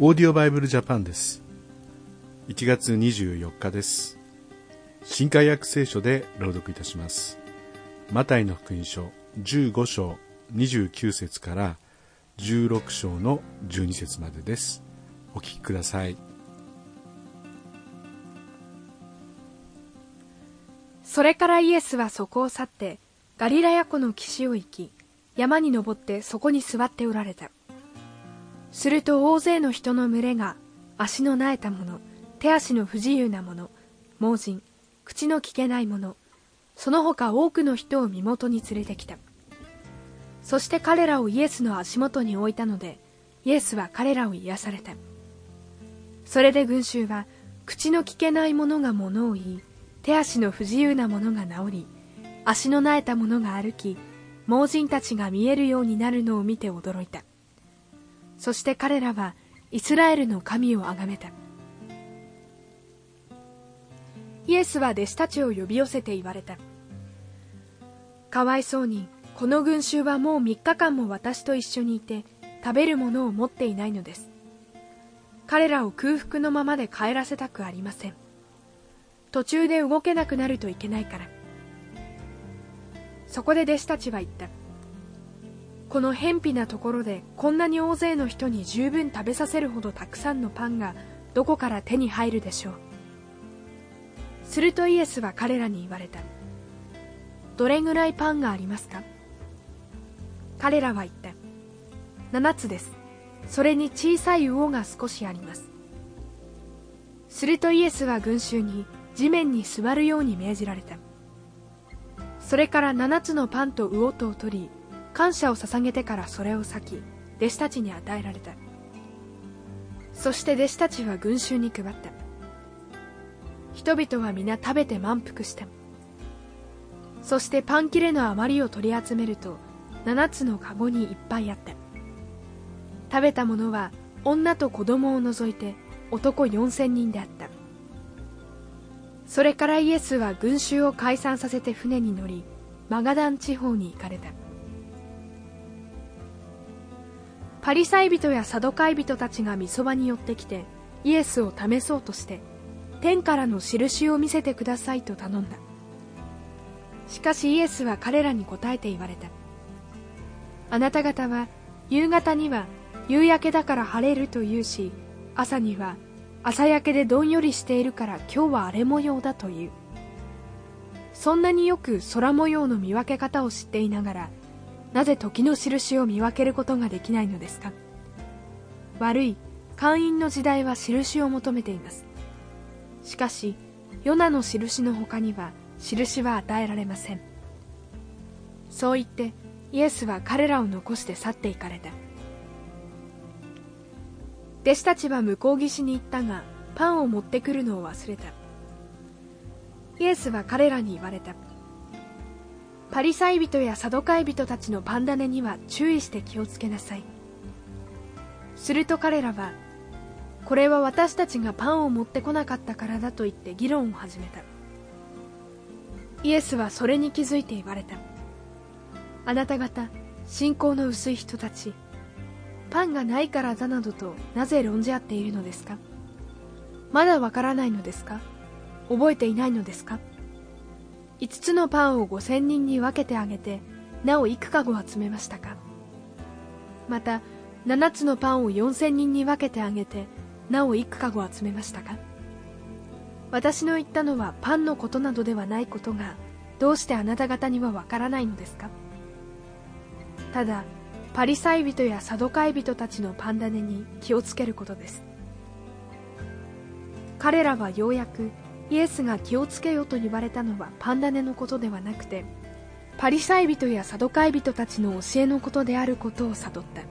オーディオバイブルジャパンです。1月24日です。新海約聖書で朗読いたします。マタイの福音書15章29節から16章の12節までです。お聞きください。それからイエスはそこを去ってガリラヤ湖の岸を行き山に登ってそこに座っておられた。すると大勢の人の群れが足のなえた者手足の不自由な者盲人口の聞けない者その他多くの人を身元に連れてきた。そして彼らをイエスの足元に置いたのでイエスは彼らを癒された。それで群衆は口の聞けない者が物を言い手足の不自由な者が治り足のなえた者が歩き盲人たちが見えるようになるのを見て驚いた。そして彼らはイスラエルの神をあがめた。イエスは弟子たちを呼び寄せて言われた。かわいそうにこの群衆はもう3日間も私と一緒にいて食べるものを持っていないのです。彼らを空腹のままで帰らせたくありません。途中で動けなくなるといけないから。そこで弟子たちは言った。この偏僻なところでこんなに大勢の人に十分食べさせるほどたくさんのパンがどこから手に入るでしょう。するとイエスは彼らに言われた。どれぐらいパンがありますか？彼らは言った。7つです。それに小さい魚が少しあります。するとイエスは群衆に地面に座るように命じられた。それから7つのパンと魚とを取り感謝を捧げてからそれを裂き弟子たちに与えられた。そして弟子たちは群衆に配った。人々は皆食べて満腹したそしてパン切れの余りを取り集めると7つのカゴにいっぱいあった。食べたものは女と子供を除いて男4000人であった。それからイエスは群衆を解散させて船に乗りマガダン地方に行かれた。パリサイ人やサドカイ人たちがみそばに寄ってきてイエスを試そうとして天からの印を見せてくださいと頼んだ。しかしイエスは彼らに答えて言われた。あなた方は夕方には夕焼けだから晴れると言うし朝には朝焼けでどんよりしているから今日は荒れ模様だという。そんなによく空模様の見分け方を知っていながらなぜ時の印を見分けることができないのですか？悪い会員の時代は印を求めています。しかしヨナの印の他には印は与えられません。そう言ってイエスは彼らを残して去っていかれた。弟子たちは向こう岸に行ったがパンを持ってくるのを忘れた。イエスは彼らに言われた。パリサイ人やサドカイ人たちのパンダネには注意して気をつけなさい。すると彼らはこれは私たちがパンを持ってこなかったからだと言って議論を始めた。イエスはそれに気づいて言われた。あなた方信仰の薄い人たちパンがないからだなどとなぜ論じ合っているのですか？まだわからないのですか？覚えていないのですか？5つのパンを5000人に分けてあげてなお幾かご集めましたか？また7つのパンを4000人に分けてあげてなお幾かご集めましたか？私の言ったのはパンのことなどではないことがどうしてあなた方にはわからないのですか？ただパリサイ人やサドカイ人たちのパンダネに気をつけることです。彼らはようやくイエスが気をつけよと言われたのはパンダネのことではなくてパリサイ人やサドカイ人たちの教えのことであることを悟った。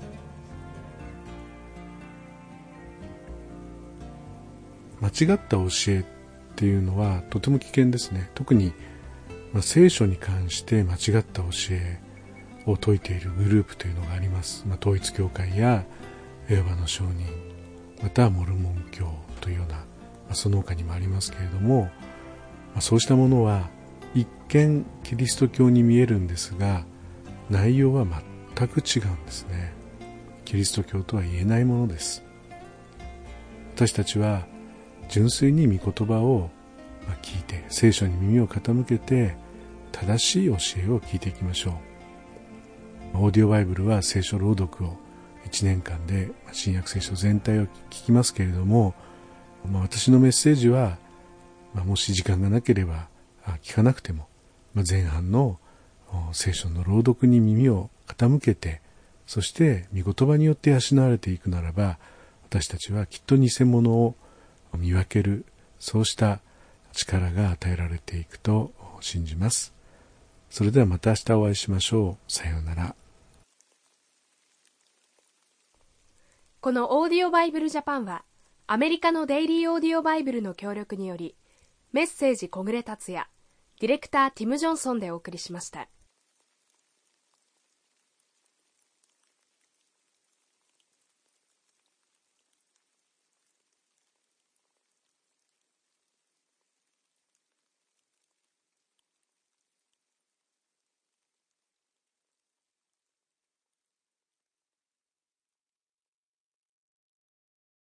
間違った教えっていうのはとても危険ですね。特に、まあ、聖書に関して間違った教えを説いているグループというのがあります、まあ、統一教会やエホバの証人またはモルモン教というようなその他にもありますけれども、そうしたものは一見キリスト教に見えるんですが内容は全く違うんですね。キリスト教とは言えないものです。私たちは純粋に御言葉を聞いて聖書に耳を傾けて正しい教えを聞いていきましょう。オーディオバイブルは聖書朗読を1年間で新約聖書全体を聞きますけれども、まあ、私のメッセージは、まあ、もし時間がなければ聞かなくても、まあ、前半の聖書の朗読に耳を傾けてそして御言葉によって養われていくならば私たちはきっと偽物を見分けるそうした力が与えられていくと信じます。それではまた明日お会いしましょう。さようなら。このオーディオバイブルジャパンはアメリカのデイリーオーディオバイブルの協力によりメッセージ小暮達也ディレクターティム・ジョンソンでお送りしました。